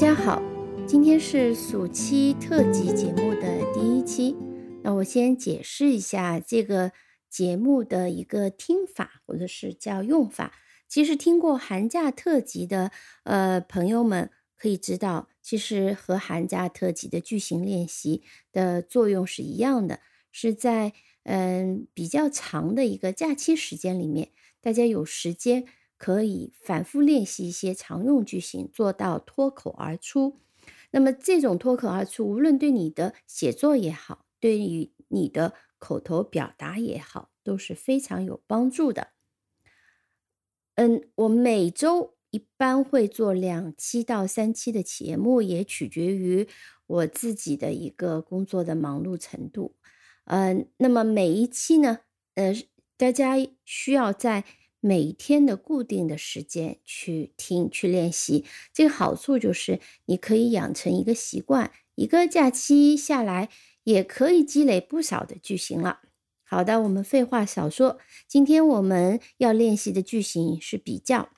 大家好，今天是暑期特辑节目的第一期。那我先解释一下这个节目的一个听法，或者是叫用法。其实听过寒假特辑的呃朋友们可以知道，其实和寒假特辑的句型练习的作用是一样的，是在嗯比较长的一个假期时间里面，大家有时间。可以反复练习一些常用句型，做到脱口而出。那么这种脱口而出，无论对你的写作也好，对于你的口头表达也好，都是非常有帮助的。嗯，我每周一般会做两期到三期的节目，也取决于我自己的一个工作的忙碌程度。嗯，那么每一期呢，呃，大家需要在。每天的固定的时间去听去练习，这个好处就是你可以养成一个习惯，一个假期下来也可以积累不少的句型了。好的，我们废话少说，今天我们要练习的句型是比较。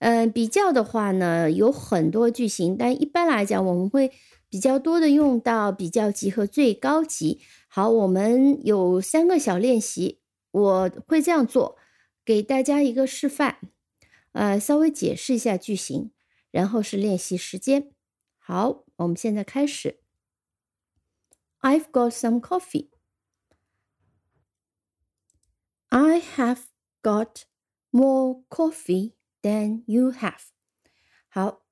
嗯，比较的话呢，有很多句型，但一般来讲，我们会比较多的用到比较级和最高级。好，我们有三个小练习，我会这样做。给大家一个示范，呃，稍微解释一下句型，然后是练习时间。好，我们现在开始。I've got some coffee. I have got more coffee than you have. 好，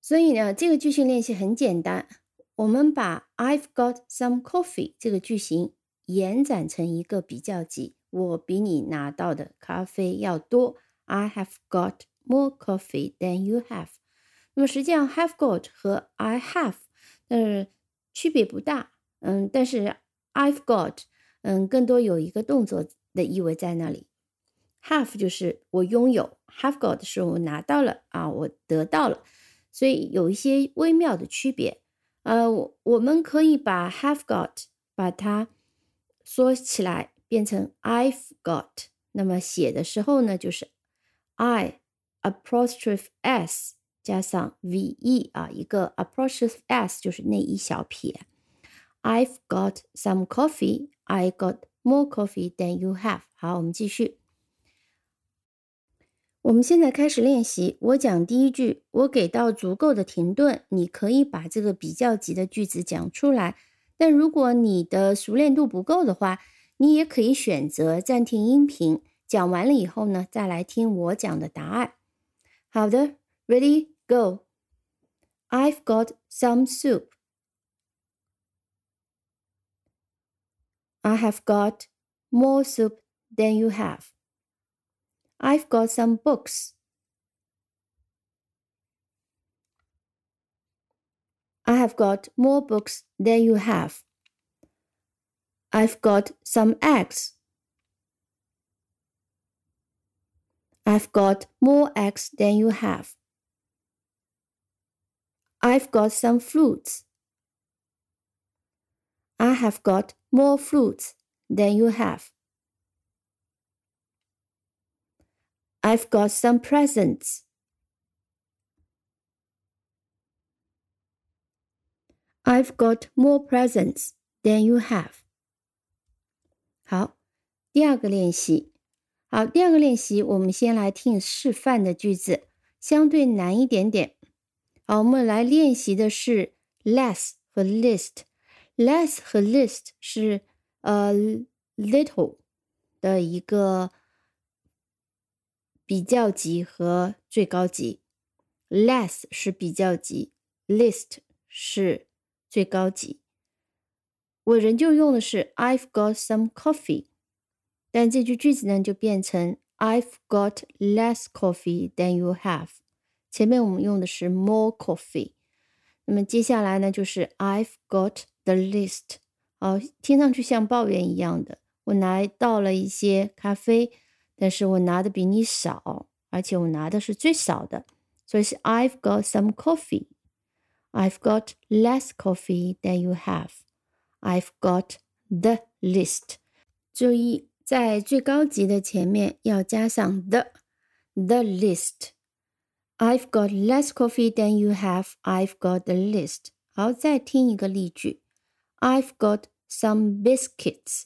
所以呢，这个句型练习很简单。我们把 I've got some coffee 这个句型延展成一个比较级。我比你拿到的咖啡要多。I have got more coffee than you have。那么实际上，have got 和 I have，呃，区别不大。嗯，但是 I've got，嗯，更多有一个动作的意味在那里。have 就是我拥有，have got 是我拿到了啊，我得到了，所以有一些微妙的区别。呃，我我们可以把 have got 把它缩起来。变成 I've got，那么写的时候呢，就是 I apostrophe s 加上 v e 啊，一个 apostrophe s 就是那一小撇。I've got some coffee. I got more coffee than you have。好，我们继续。我们现在开始练习。我讲第一句，我给到足够的停顿，你可以把这个比较级的句子讲出来。但如果你的熟练度不够的话，你也可以选择暂停音频，讲完了以后呢，再来听我讲的答案。好的，Ready go。I've got some soup. I have got more soup than you have. I've got some books. I have got more books than you have. I've got some eggs. I've got more eggs than you have. I've got some fruits. I have got more fruits than you have. I've got some presents. I've got more presents than you have. 好，第二个练习。好，第二个练习，我们先来听示范的句子，相对难一点点。好，我们来练习的是 less 和 list。less 和 list 是呃 little 的一个比较级和最高级。less 是比较级，list 是最高级。我仍旧用的是 I've got some coffee，但这句句子呢就变成 I've got less coffee than you have。前面我们用的是 more coffee，那么接下来呢就是 I've got the list。哦，听上去像抱怨一样的，我拿到了一些咖啡，但是我拿的比你少，而且我拿的是最少的，所以是 I've got some coffee。I've got less coffee than you have。 I've got the list。注意，在最高级的前面要加上 the，the list。 I've got less coffee than you have. I've got the list. 好，再听一个例句。I've got some biscuits.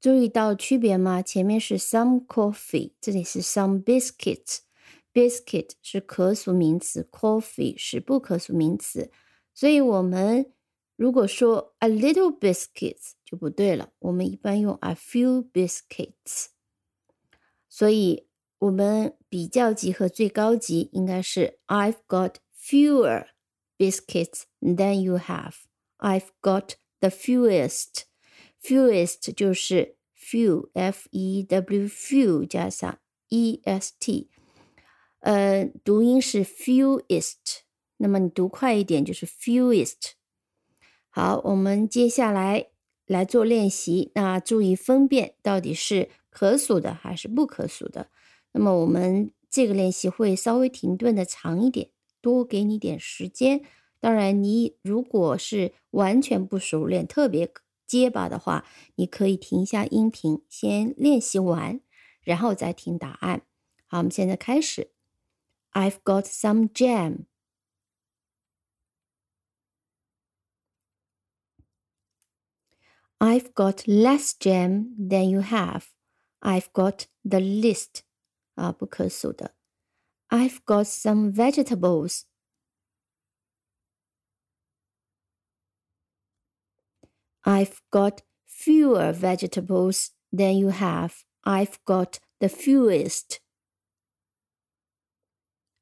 注意到区别吗？前面是 some coffee，这里是 some biscuits。biscuit 是可数名词，coffee 是不可数名词。所以我们 如果说 a little biscuits 就不对了，我们一般用 a few biscuits。所以我们比较级和最高级应该是 I've got fewer biscuits than you have. I've got the fewest. Fewest 就是 few f e w few 加上 e s t，呃，读音是 fewest。那么你读快一点就是 fewest。 好，我们接下来来做练习。那注意分辨到底是可数的还是不可数的。那么我们这个练习会稍微停顿的长一点，多给你点时间。当然，你如果是完全不熟练、特别结巴的话，你可以停一下音频，先练习完，然后再听答案。好，我们现在开始。I've got some jam. I've got less jam than you have. I've got the list. 啊，不可数的。I've got some vegetables. I've got fewer vegetables than you have. I've got the fewest.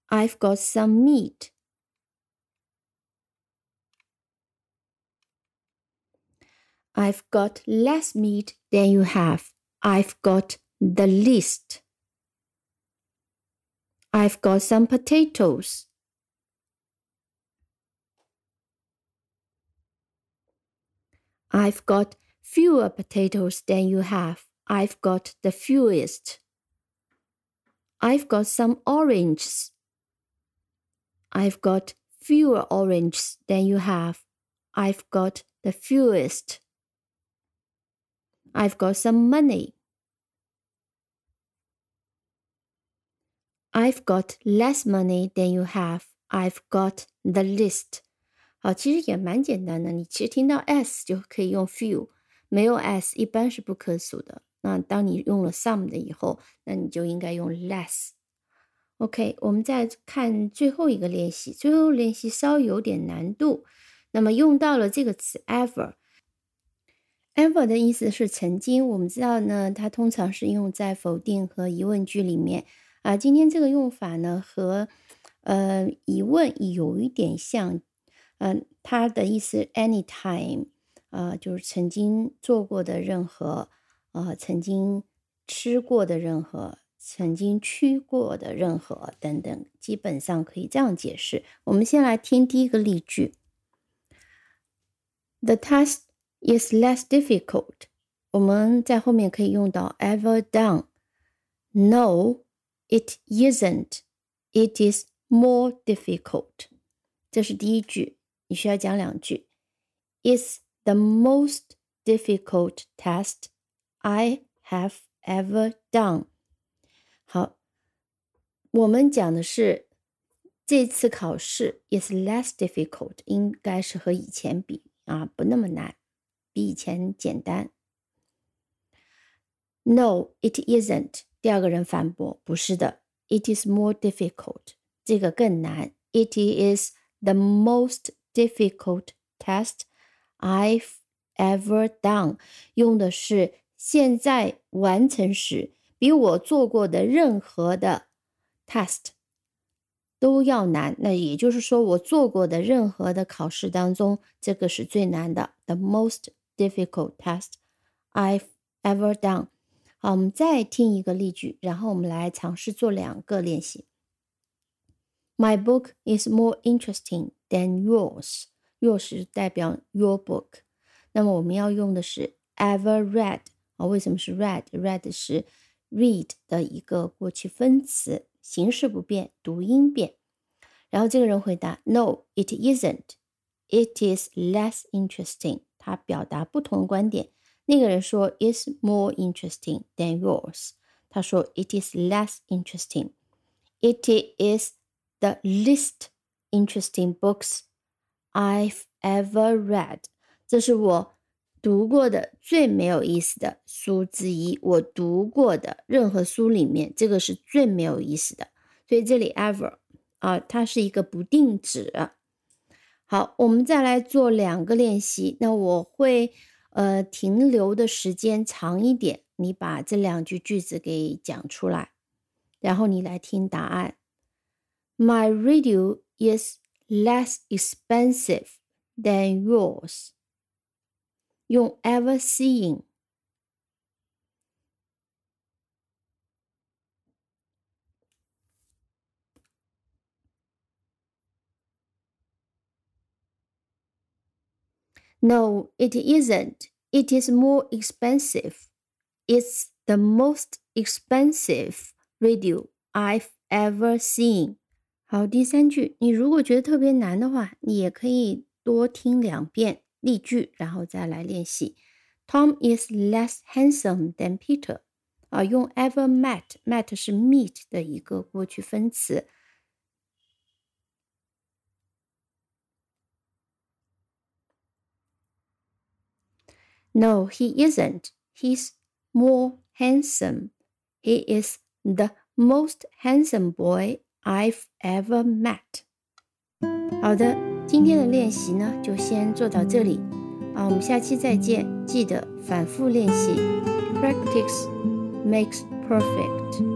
I've got some meat. I've got less meat than you have. I've got the least. I've got some potatoes. I've got fewer potatoes than you have. I've got the fewest. I've got some oranges. I've got fewer oranges than you have. I've got the fewest. I've got some money. I've got less money than you have. I've got the list. 好，其实也蛮简单的。你其实听到 s 就可以用 few，没有 s 一般是不可数的。那当你用了 some 的以后，那你就应该用 less。OK，我们再看最后一个练习。最后练习稍微有点难度。那么用到了这个词 ever。 ever 的意思是曾经。我们知道呢，它通常是用在否定和疑问句里面。啊，今天这个用法呢和呃疑问有一点像。嗯，它的意思 anytime，啊，就是曾经做过的任何，呃，曾经吃过的任何，曾经去过的任何等等，基本上可以这样解释。我们先来听第一个例句：The test is less difficult。我们在后面可以用到 ever done。No, it isn't. It is more difficult。这是第一句。你需要讲两句。It's the most difficult test I have ever done。好，我们讲的是这次考试 is less difficult，应该是和以前比啊不那么难， 比以前简单。No, it isn't。第二个人反驳，不是的，it is more difficult，这个更难。It is the most difficult test I've ever done，用的是现在完成时，比我做过的任何的 test 都要难。那也就是说，我做过的任何的考试当中，这个是最难的，the most difficult test I've ever done。好，我们再听一个例句，然后我们来尝试做两个练习。My book is more interesting than yours. Yours 代表 your book。那么我们要用的是 ever read 啊？为什么是 read？read 是 read 的一个过去分词，形式不变，读音变。然后这个人回答：No, it isn't. It is less interesting. 他表达不同的观点。那个人说：It's more interesting than yours. 他说：It is less interesting. It is the least interesting books I've ever read。这是我读过的最没有意思的书之一。我读过的任何书里面，这个是最没有意思的。所以这里 ever 啊，它是一个不定指。好，我们再来做两个练习。那我会呃停留的时间长一点，你把这两句句子给讲出来，然后你来听答案。My radio is less expensive than yours. 用 ever seeing。No, it isn't. It is more expensive. It's the most expensive radio I've ever seen. 好，第三句，你如果觉得特别难的话，你也可以多听两遍例句，然后再来练习。Tom is less handsome than Peter。啊，用 ever met，met 是 meet 的一个过去分词。 No, he isn't. He's more handsome. He is the most handsome boy I've ever met. 好的，今天的练习呢，就先做到这里啊，我们下期再见。记得反复练习，practice makes perfect。